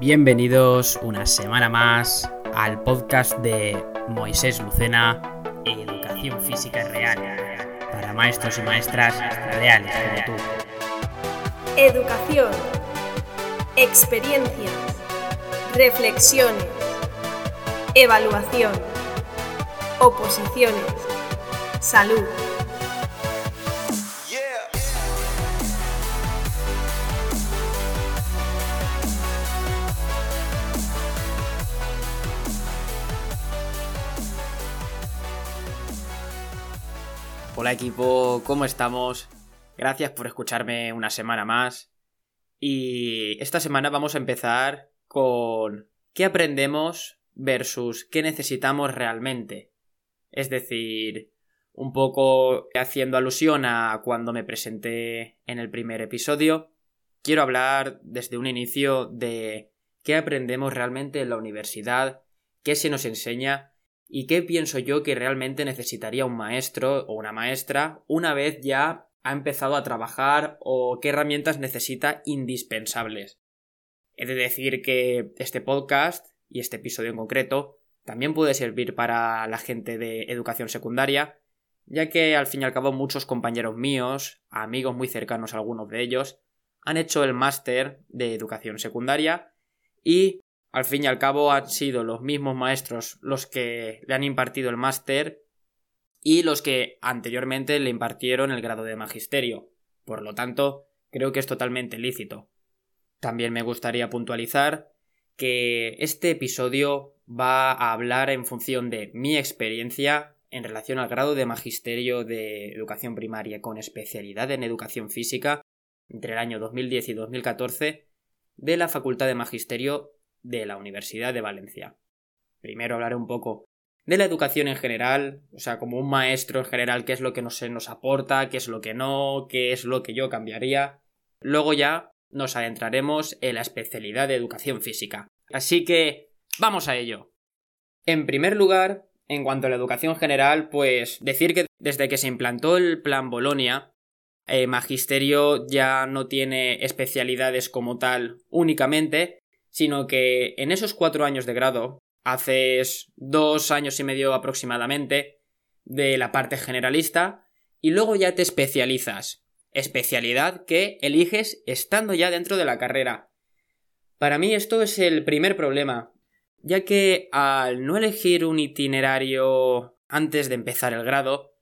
Bienvenidos una semana más al podcast de Moisés Lucena, Educación Física Real, para maestros y maestras reales como tú. Educación, experiencias, reflexiones, evaluación, oposiciones, salud. Hola equipo, ¿cómo estamos? Gracias por escucharme una semana más. Y esta semana vamos a empezar con qué aprendemos versus qué necesitamos realmente. Es decir, un poco haciendo alusión a cuando me presenté en el primer episodio, quiero hablar desde un inicio de qué aprendemos realmente en la universidad, qué se nos enseña y qué pienso yo que realmente necesitaría un maestro o una maestra una vez ya ha empezado a trabajar o qué herramientas necesita indispensables. He de decir que este podcast y este episodio en concreto también puede servir para la gente de educación secundaria, ya que al fin y al cabo muchos compañeros míos, amigos muy cercanos algunos de ellos, han hecho el máster de educación secundaria y al fin y al cabo han sido los mismos maestros los que le han impartido el máster y los que anteriormente le impartieron el grado de magisterio. Por lo tanto, creo que es totalmente lícito. También me gustaría puntualizar que este episodio va a hablar en función de mi experiencia en relación al grado de magisterio de educación primaria con especialidad en educación física entre el año 2010 y 2014 de la Facultad de Magisterio de la Universidad de Valencia. Primero hablaré un poco de la educación en general, o sea, como un maestro en general, qué es lo que nos, nos aporta, qué es lo que no, qué es lo que yo cambiaría. Luego ya nos adentraremos en la especialidad de educación física. Así que, vamos a ello. En primer lugar, en cuanto a la educación general, pues decir que desde que se implantó el plan Bolonia, eh, Magisterio ya no tiene especialidades como tal únicamente, sino que en esos cuatro años de grado haces dos años y medio aproximadamente de la parte generalista y luego ya te especializas. Especialidad que eliges estando ya dentro de la carrera. Para mí esto es el primer problema, ya que al no elegir un itinerario antes de empezar el grado,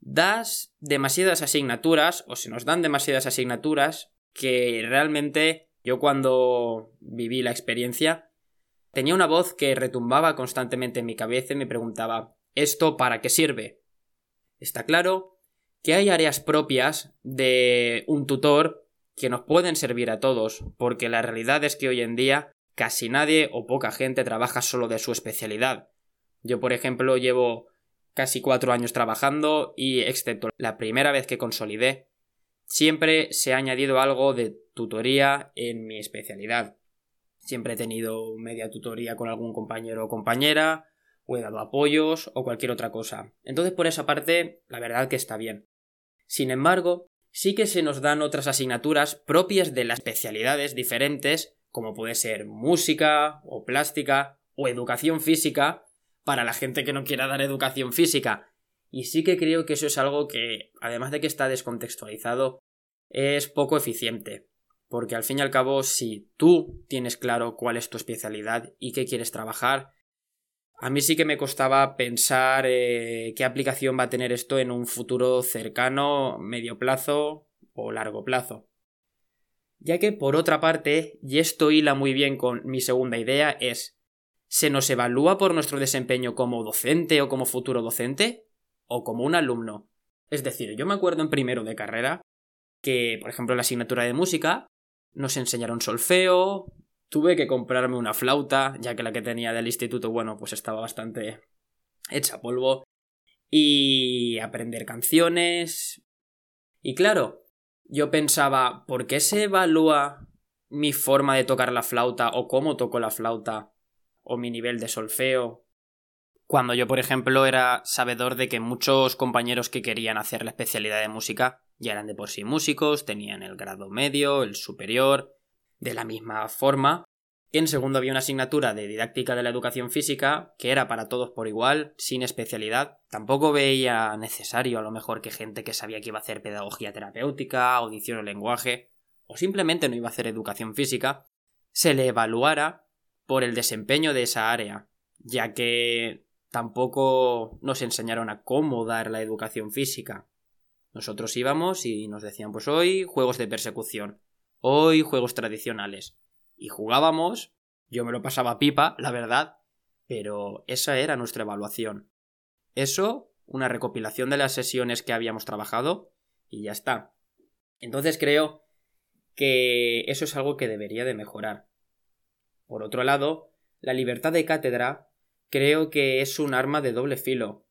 das demasiadas asignaturas o se nos dan demasiadas asignaturas que realmente yo cuando viví la experiencia Tenía una voz que retumbaba constantemente en mi cabeza y me preguntaba ¿Esto para qué sirve? Está claro que hay áreas propias de un tutor que nos pueden servir a todos, porque la realidad es que hoy en día casi nadie o poca gente trabaja solo de su especialidad. Yo, por ejemplo, llevo casi cuatro años trabajando y, excepto la primera vez que consolidé, siempre se ha añadido algo de tutoría en mi especialidad. Siempre he tenido media tutoría con algún compañero o compañera, o he dado apoyos o cualquier otra cosa. Entonces por esa parte, la verdad que está bien. Sin embargo, sí que se nos dan otras asignaturas propias de las especialidades diferentes, como puede ser música o plástica o educación física, para la gente que no quiera dar educación física. Y sí que creo que eso es algo que, además de que está descontextualizado, es poco eficiente. Porque al fin y al cabo, si tú tienes claro cuál es tu especialidad y qué quieres trabajar, a mí sí que me costaba pensar eh, qué aplicación va a tener esto en un futuro cercano, medio plazo o largo plazo. Ya que, por otra parte, y esto hila muy bien con mi segunda idea, es ¿se nos evalúa por nuestro desempeño como docente o como futuro docente? ¿O como un alumno? Es decir, yo me acuerdo en primero de carrera que, por ejemplo, la asignatura de música nos enseñaron solfeo, tuve que comprarme una flauta, ya que la que tenía del instituto, bueno, pues estaba bastante hecha polvo, y aprender canciones. Y claro, yo pensaba, ¿por qué se evalúa mi forma de tocar la flauta o cómo toco la flauta o mi nivel de solfeo? Cuando yo, por ejemplo, era sabedor de que muchos compañeros que querían hacer la especialidad de música ya eran de por sí músicos, tenían el grado medio, el superior. De la misma forma, En segundo había una asignatura de didáctica de la educación física que era para todos por igual, sin especialidad. Tampoco veía necesario a lo mejor que gente que sabía que iba a hacer pedagogía terapéutica, audición o lenguaje, o simplemente no iba a hacer educación física, se le evaluara por el desempeño de esa área, ya que tampoco nos enseñaron a cómo dar la educación física. Nosotros íbamos y nos decían pues hoy juegos de persecución, hoy juegos tradicionales. Y jugábamos, yo me lo pasaba pipa, la verdad, pero esa era nuestra evaluación. Eso, una recopilación de las sesiones que habíamos trabajado y ya está. Entonces creo que eso es algo que debería de mejorar. Por otro lado, la libertad de cátedra creo que es un arma de doble filo.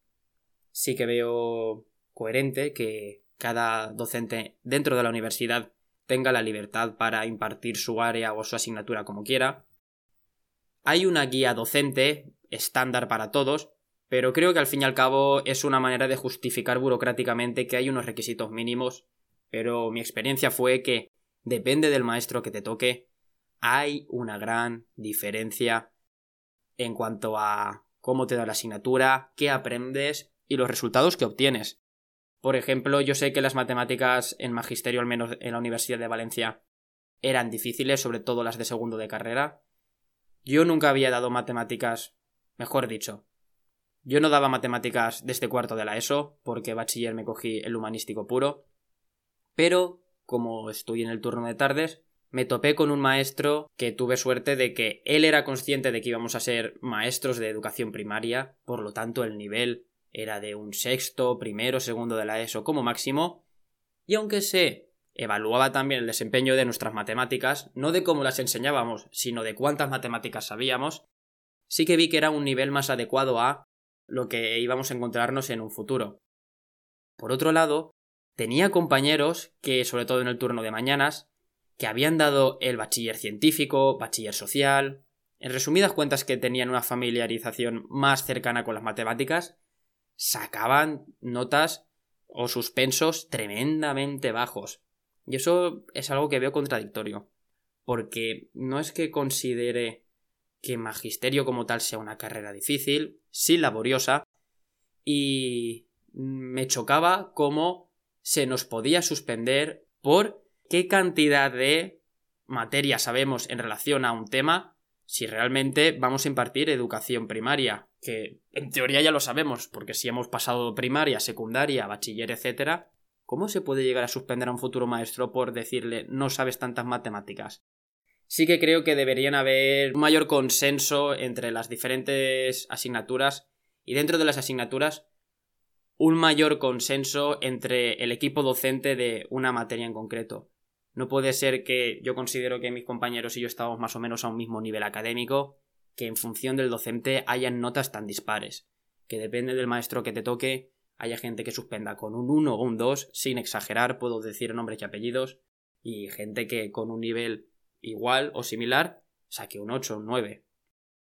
Sí que veo coherente que cada docente dentro de la universidad tenga la libertad para impartir su área o su asignatura como quiera. Hay una guía docente estándar para todos, pero creo que al fin y al cabo es una manera de justificar burocráticamente que hay unos requisitos mínimos, pero mi experiencia fue que depende del maestro que te toque, hay una gran diferencia en cuanto a cómo te da la asignatura, qué aprendes y los resultados que obtienes. Por ejemplo, yo sé que las matemáticas en magisterio, al menos en la Universidad de Valencia, eran difíciles, sobre todo las de segundo de carrera. Yo nunca había dado matemáticas, mejor dicho, yo no daba matemáticas desde cuarto de la ESO, porque bachiller me cogí el humanístico puro, pero como estoy en el turno de tardes, me topé con un maestro que tuve suerte de que él era consciente de que íbamos a ser maestros de educación primaria, por lo tanto el nivel era de un sexto, primero, segundo de la ESO como máximo, y aunque se evaluaba también el desempeño de nuestras matemáticas, no de cómo las enseñábamos, sino de cuántas matemáticas sabíamos, sí que vi que era un nivel más adecuado a lo que íbamos a encontrarnos en un futuro. Por otro lado, Tenía compañeros que, sobre todo en el turno de mañanas, que habían dado el bachiller científico, bachiller social, en resumidas cuentas que tenían una familiarización más cercana con las matemáticas, sacaban notas o suspensos tremendamente bajos. Y eso es algo que veo contradictorio. Porque no es que considere que magisterio como tal sea una carrera difícil, sí laboriosa, y me chocaba como se nos podía suspender por qué cantidad de materia sabemos en relación a un tema si realmente vamos a impartir educación primaria, que en teoría ya lo sabemos, porque si hemos pasado primaria, secundaria, bachiller, etc., ¿cómo se puede llegar a suspender a un futuro maestro por decirle no sabes tantas matemáticas? Sí que creo que deberían haber un mayor consenso entre las diferentes asignaturas y dentro de las asignaturas un mayor consenso entre el equipo docente de una materia en concreto. No puede ser que yo considero que mis compañeros y yo estamos más o menos a un mismo nivel académico, que en función del docente hayan notas tan dispares, que depende del maestro que te toque, haya gente que suspenda con un 1 o un 2, sin exagerar, puedo decir nombres y apellidos, y gente que con un nivel igual o similar saque un 8 o un 9.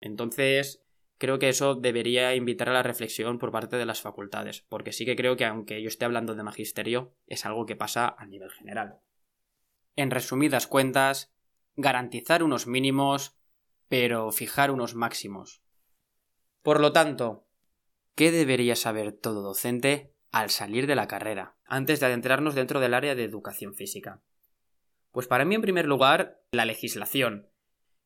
Entonces, creo que eso debería invitar a la reflexión por parte de las facultades, porque sí que creo que aunque yo esté hablando de magisterio, es algo que pasa a nivel general. En resumidas cuentas, garantizar unos mínimos, pero fijar unos máximos. Por lo tanto, ¿qué debería saber todo docente al salir de la carrera, antes de adentrarnos dentro del área de educación física? Pues para mí, en primer lugar, la legislación.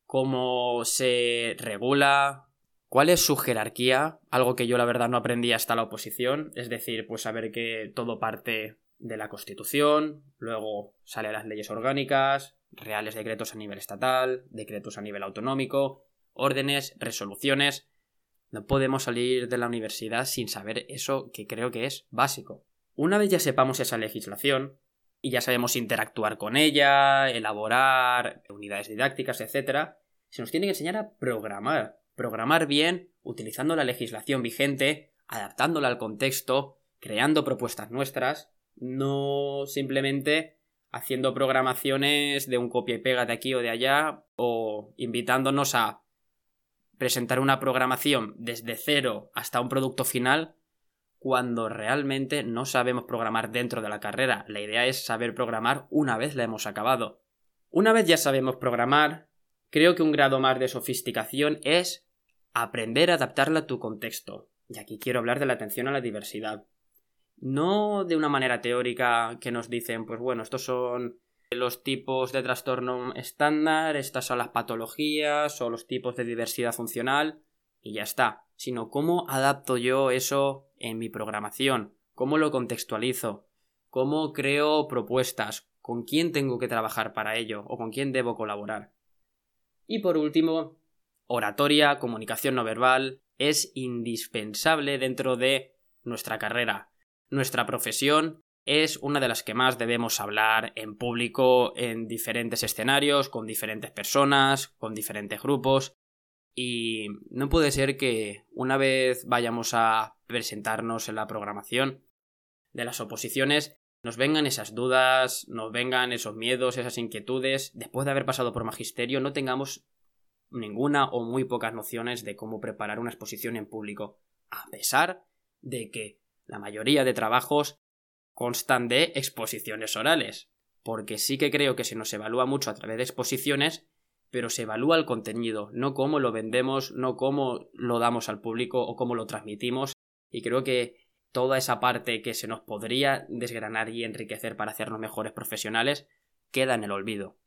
Cómo se regula, ¿Cuál es su jerarquía? Algo que yo la verdad no aprendí hasta la oposición, es decir, pues saber que todo parte de la Constitución, luego sale las leyes orgánicas, reales decretos a nivel estatal, decretos a nivel autonómico, órdenes, resoluciones. No podemos salir de la universidad sin saber eso que creo que es básico. Una vez ya sepamos esa legislación, y ya sabemos interactuar con ella, elaborar unidades didácticas, etc., se nos tiene que enseñar a programar programar bien utilizando la legislación vigente, adaptándola al contexto, creando propuestas nuestras, no simplemente haciendo programaciones de un copia y pega de aquí o de allá o invitándonos a presentar una programación desde cero hasta un producto final cuando realmente no sabemos programar dentro de la carrera. La idea es saber programar una vez la hemos acabado. Una vez ya sabemos programar, creo que un grado más de sofisticación es aprender a adaptarla a tu contexto. Y aquí quiero hablar de la atención a la diversidad. No de una manera teórica que nos dicen, pues bueno, estos son los tipos de trastorno estándar, estas son las patologías o los tipos de diversidad funcional y ya está, sino cómo adapto yo eso en mi programación, cómo lo contextualizo, cómo creo propuestas, con quién tengo que trabajar para ello o con quién debo colaborar. Y por último, oratoria, comunicación no verbal, es indispensable dentro de nuestra carrera. Nuestra profesión es una de las que más debemos hablar en público, en diferentes escenarios, con diferentes personas, con diferentes grupos. Y no puede ser que una vez vayamos a presentarnos en la programación de las oposiciones, nos vengan esas dudas, nos vengan esos miedos, esas inquietudes, después de haber pasado por magisterio, no tengamos ninguna o muy pocas nociones de cómo preparar una exposición en público, a pesar de que la mayoría de trabajos constan de exposiciones orales, porque sí que creo que se nos evalúa mucho a través de exposiciones, pero se evalúa el contenido, no cómo lo vendemos, no cómo lo damos al público o cómo lo transmitimos, y creo que toda esa parte que se nos podría desgranar y enriquecer para hacernos mejores profesionales queda en el olvido.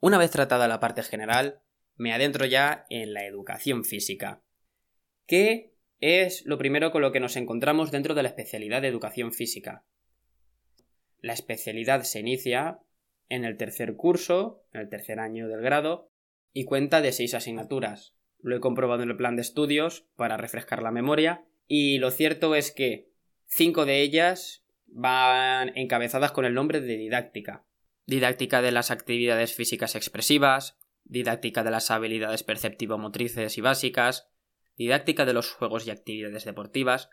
Una vez tratada la parte general, me adentro ya en la educación física. ¿Qué es lo primero con lo que nos encontramos dentro de la especialidad de educación física? La especialidad se inicia en el tercer curso, en el tercer año del grado, y cuenta de seis asignaturas. Lo he comprobado en el plan de estudios para refrescar la memoria, y lo cierto es que cinco de ellas van encabezadas con el nombre de didáctica. Didáctica de las actividades físicas expresivas, didáctica de las habilidades perceptivo-motrices y básicas, didáctica de los juegos y actividades deportivas,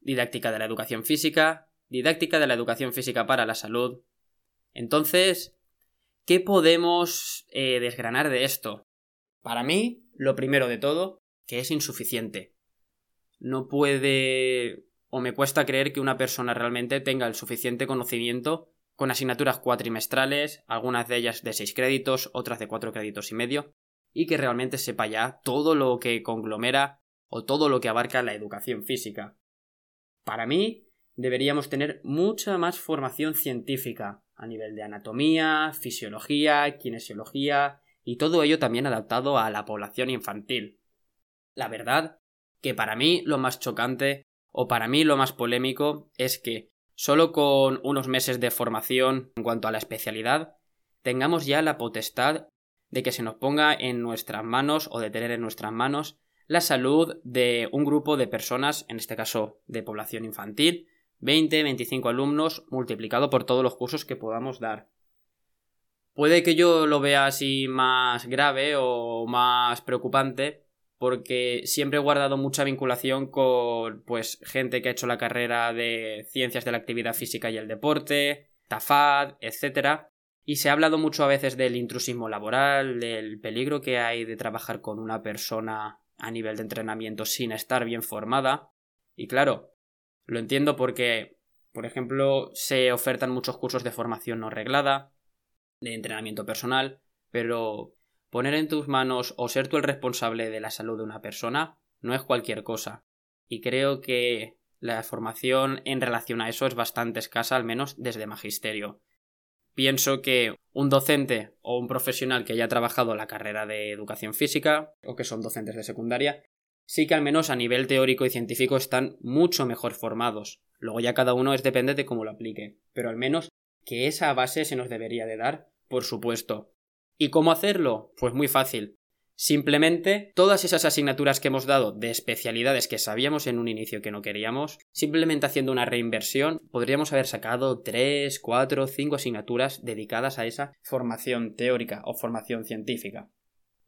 didáctica de la educación física, didáctica de la educación física para la salud. Entonces, ¿qué podemos eh, desgranar de esto? Para mí, lo primero de todo, que es insuficiente. No puede o me cuesta creer que una persona realmente tenga el suficiente conocimiento con asignaturas cuatrimestrales, algunas de ellas de 6 créditos, otras de 4 créditos y medio, y que realmente sepa ya todo lo que conglomera o todo lo que abarca la educación física. Para mí, deberíamos tener mucha más formación científica a nivel de anatomía, fisiología, kinesiología y todo ello también adaptado a la población infantil. La verdad que para mí lo más chocante o para mí lo más polémico es que Solo con unos meses de formación en cuanto a la especialidad, tengamos ya la potestad de que se nos ponga en nuestras manos o de tener en nuestras manos la salud de un grupo de personas, en este caso de población infantil, 20, 25 alumnos multiplicado por todos los cursos que podamos dar. Puede que yo lo vea así más grave o más preocupante, porque siempre he guardado mucha vinculación con pues gente que ha hecho la carrera de ciencias de la actividad física y el deporte, TAFAD, etc. Y se ha hablado mucho a veces del intrusismo laboral, del peligro que hay de trabajar con una persona a nivel de entrenamiento sin estar bien formada. Y claro, lo entiendo porque, por ejemplo, se ofertan muchos cursos de formación no reglada, de entrenamiento personal, pero Poner en tus manos o ser tú el responsable de la salud de una persona no es cualquier cosa. Y creo que la formación en relación a eso es bastante escasa, al menos desde magisterio. Pienso que un docente o un profesional que haya trabajado la carrera de educación física o que son docentes de secundaria, sí que al menos a nivel teórico y científico están mucho mejor formados. Luego ya cada uno es depende de cómo lo aplique, pero al menos que esa base se nos debería de dar, por supuesto. ¿Y cómo hacerlo? Pues muy fácil. Simplemente todas esas asignaturas que hemos dado de especialidades que sabíamos en un inicio que no queríamos, simplemente haciendo una reinversión, podríamos haber sacado 3, 4, 5 asignaturas dedicadas a esa formación teórica o formación científica.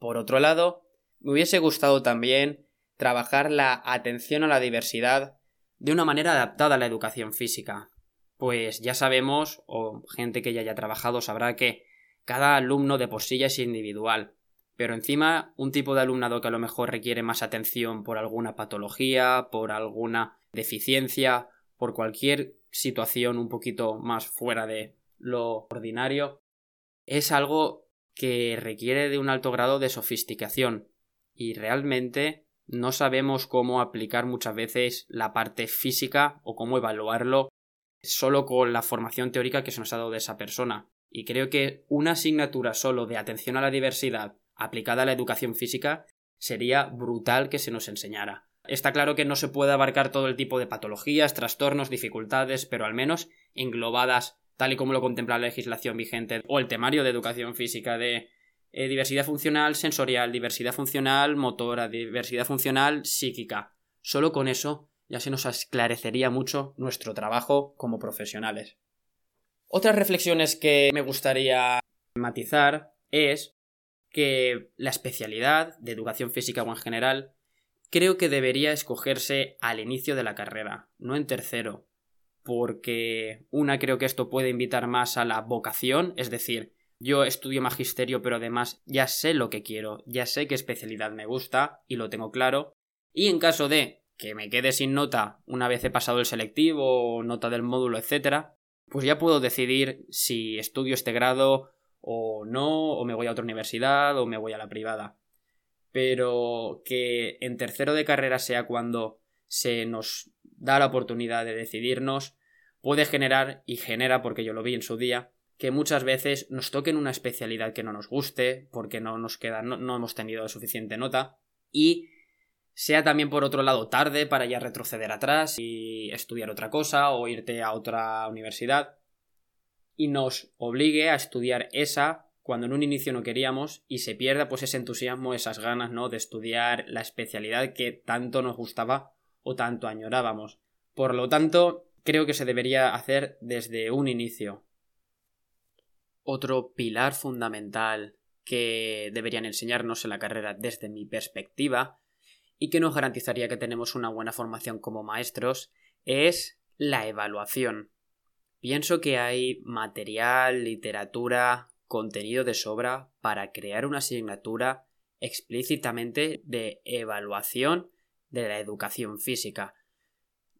Por otro lado, me hubiese gustado también trabajar la atención a la diversidad de una manera adaptada a la educación física. Pues ya sabemos, o gente que ya haya trabajado sabrá que cada alumno de por sí ya es individual, pero encima un tipo de alumnado que a lo mejor requiere más atención por alguna patología, por alguna deficiencia, por cualquier situación un poquito más fuera de lo ordinario, es algo que requiere de un alto grado de sofisticación y realmente no sabemos cómo aplicar muchas veces la parte física o cómo evaluarlo solo con la formación teórica que se nos ha dado de esa persona. Y creo que una asignatura solo de atención a la diversidad aplicada a la educación física sería brutal que se nos enseñara. Está claro que no se puede abarcar todo el tipo de patologías, trastornos, dificultades, pero al menos englobadas tal y como lo contempla la legislación vigente o el temario de educación física de eh, diversidad funcional sensorial, diversidad funcional motora, diversidad funcional psíquica. Solo con eso ya se nos esclarecería mucho nuestro trabajo como profesionales. Otras reflexiones que me gustaría matizar es que la especialidad de educación física o en general creo que debería escogerse al inicio de la carrera, no en tercero, porque una creo que esto puede invitar más a la vocación, es decir, yo estudio magisterio pero además ya sé lo que quiero, ya sé qué especialidad me gusta y lo tengo claro, y en caso de que me quede sin nota una vez he pasado el selectivo nota del módulo, etcétera, pues ya puedo decidir si estudio este grado o no, o me voy a otra universidad o me voy a la privada. Pero que en tercero de carrera sea cuando se nos da la oportunidad de decidirnos, puede generar, y genera porque yo lo vi en su día, que muchas veces nos toquen una especialidad que no nos guste, porque no nos queda, no, no hemos tenido suficiente nota, y sea también por otro lado tarde para ya retroceder atrás y estudiar otra cosa o irte a otra universidad y nos obligue a estudiar esa cuando en un inicio no queríamos y se pierda pues ese entusiasmo, esas ganas, ¿no? de estudiar la especialidad que tanto nos gustaba o tanto añorábamos. Por lo tanto, creo que se debería hacer desde un inicio. Otro pilar fundamental que deberían enseñarnos en la carrera desde mi perspectiva y que nos garantizaría que tenemos una buena formación como maestros es la evaluación. Pienso que hay material, literatura, contenido de sobra para crear una asignatura explícitamente de evaluación de la educación física.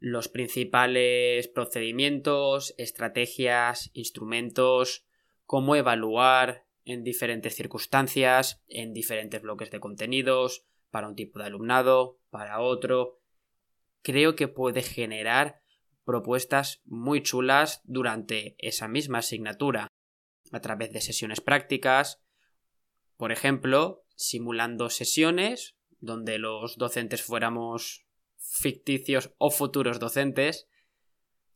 Los principales procedimientos, estrategias, instrumentos, cómo evaluar en diferentes circunstancias, en diferentes bloques de contenidos, para un tipo de alumnado, para otro. Creo que puede generar propuestas muy chulas durante esa misma asignatura, a través de sesiones prácticas, por ejemplo, simulando sesiones donde los docentes fuéramos ficticios o futuros docentes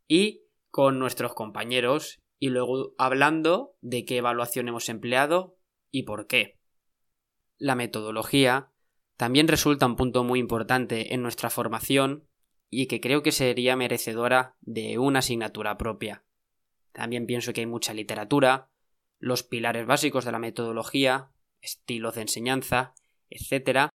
y con nuestros compañeros y luego hablando de qué evaluación hemos empleado y por qué. La metodología también resulta un punto muy importante en nuestra formación y que creo que sería merecedora de una asignatura propia. También pienso que hay mucha literatura, los pilares básicos de la metodología, estilos de enseñanza, etc.,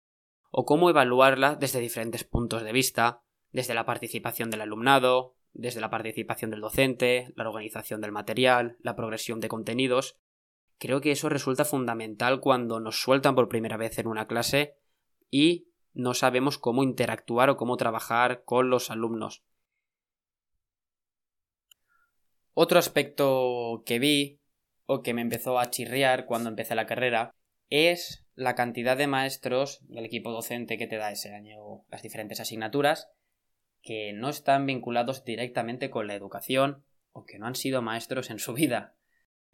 o cómo evaluarla desde diferentes puntos de vista, desde la participación del alumnado, desde la participación del docente, la organización del material, la progresión de contenidos. Creo que eso resulta fundamental cuando nos sueltan por primera vez en una clase y no sabemos cómo interactuar o cómo trabajar con los alumnos. Otro aspecto que vi o que me empezó a chirriar cuando empecé la carrera es la cantidad de maestros del equipo docente que te da ese año las diferentes asignaturas que no están vinculados directamente con la educación o que no han sido maestros en su vida.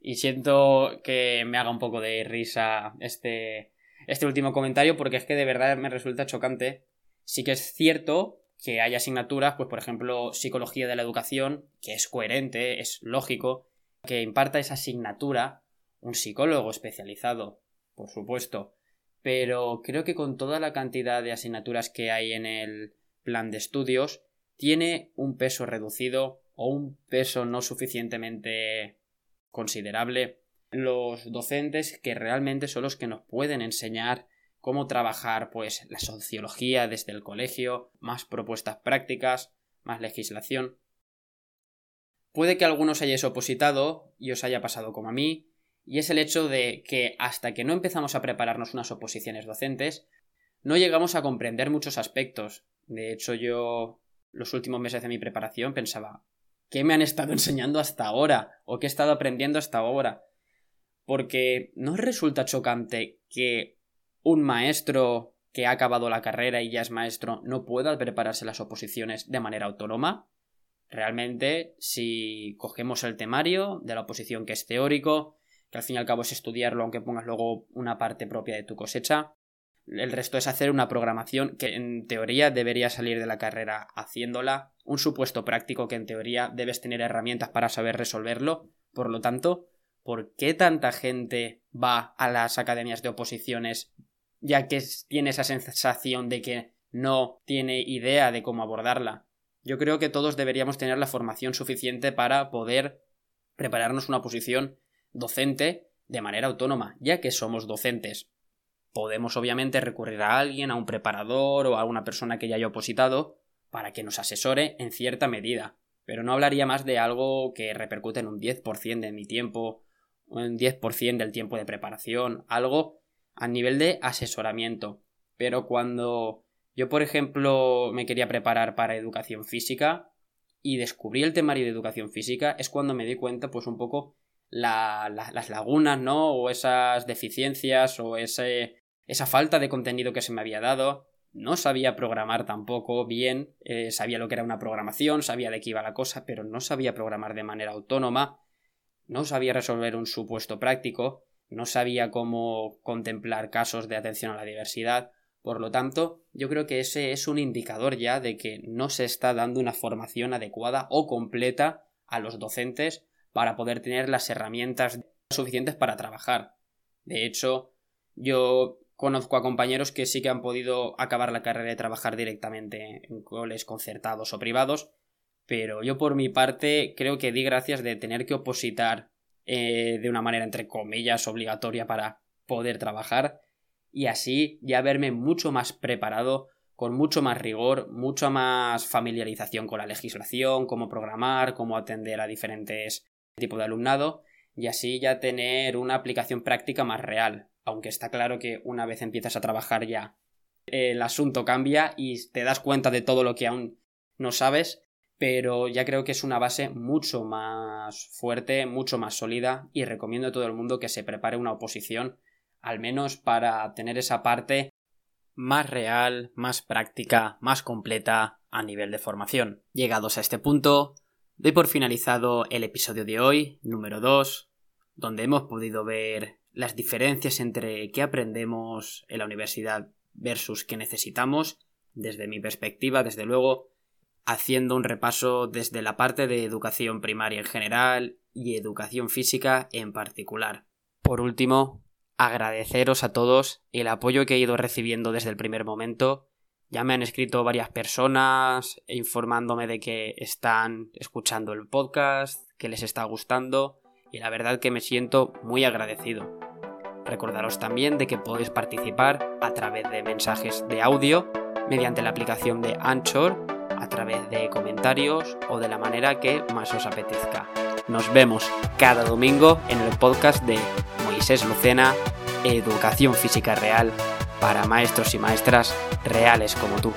Y siento que me haga un poco de risa este, este último comentario porque es que de verdad me resulta chocante. Sí que es cierto que hay asignaturas, pues por ejemplo, psicología de la educación, que es coherente, es lógico, que imparta esa asignatura un psicólogo especializado, por supuesto. Pero creo que con toda la cantidad de asignaturas que hay en el plan de estudios, tiene un peso reducido o un peso no suficientemente considerable los docentes que realmente son los que nos pueden enseñar cómo trabajar pues la sociología desde el colegio, más propuestas prácticas, más legislación. Puede que algunos hayáis opositado y os haya pasado como a mí, y es el hecho de que hasta que no empezamos a prepararnos unas oposiciones docentes, no llegamos a comprender muchos aspectos. De hecho, yo los últimos meses de mi preparación pensaba, ¿qué me han estado enseñando hasta ahora? ¿O qué he estado aprendiendo hasta ahora? Porque ¿no resulta chocante que un maestro que ha acabado la carrera y ya es maestro no pueda prepararse las oposiciones de manera autónoma? Realmente, si cogemos el temario de la oposición que es teórico, que al fin y al cabo es estudiarlo aunque pongas luego una parte propia de tu cosecha, el resto es hacer una programación que en teoría debería salir de la carrera haciéndola, un supuesto práctico que en teoría debes tener herramientas para saber resolverlo, por lo tanto, ¿por qué tanta gente va a las academias de oposiciones ya que tiene esa sensación de que no tiene idea de cómo abordarla? Yo creo que todos deberíamos tener la formación suficiente para poder prepararnos una posición docente de manera autónoma, ya que somos docentes. Podemos obviamente recurrir a alguien, a un preparador o a una persona que ya haya opositado para que nos asesore en cierta medida, pero no hablaría más de algo que repercute en un 10% de mi tiempo, un 10% del tiempo de preparación, algo a nivel de asesoramiento. Pero cuando yo, por ejemplo, me quería preparar para educación física y descubrí el temario de educación física, es cuando me di cuenta, pues un poco las lagunas, ¿no? O esas deficiencias o ese, esa falta de contenido que se me había dado. No sabía programar tampoco bien, eh, sabía lo que era una programación, sabía de qué iba la cosa, pero no sabía programar de manera autónoma, no sabía resolver un supuesto práctico, no sabía cómo contemplar casos de atención a la diversidad. Por lo tanto, yo creo que ese es un indicador ya de que no se está dando una formación adecuada o completa a los docentes para poder tener las herramientas suficientes para trabajar. De hecho, yo conozco a compañeros que sí que han podido acabar la carrera y trabajar directamente en coles concertados o privados, pero yo por mi parte creo que di gracias de tener que opositar eh, de una manera entre comillas obligatoria para poder trabajar y así ya verme mucho más preparado con mucho más rigor, mucha más familiarización con la legislación, cómo programar, cómo atender a diferentes tipos de alumnado y así ya tener una aplicación práctica más real. Aunque está claro que una vez empiezas a trabajar ya el asunto cambia y te das cuenta de todo lo que aún no sabes, pero ya creo que es una base mucho más fuerte, mucho más sólida y recomiendo a todo el mundo que se prepare una oposición, al menos para tener esa parte más real, más práctica, más completa a nivel de formación. Llegados a este punto, doy por finalizado el episodio de hoy, número 2, donde hemos podido ver las diferencias entre qué aprendemos en la universidad versus qué necesitamos, desde mi perspectiva, desde luego, haciendo un repaso desde la parte de educación primaria en general y educación física en particular. Por último, agradeceros a todos el apoyo que he ido recibiendo desde el primer momento. Ya me han escrito varias personas informándome de que están escuchando el podcast, que les está gustando y la verdad que me siento muy agradecido. Recordaros también de que podéis participar a través de mensajes de audio mediante la aplicación de Anchor, a través de comentarios o de la manera que más os apetezca. Nos vemos cada domingo en el podcast de Moisés Lucena, Educación Física Real para maestros y maestras reales como tú.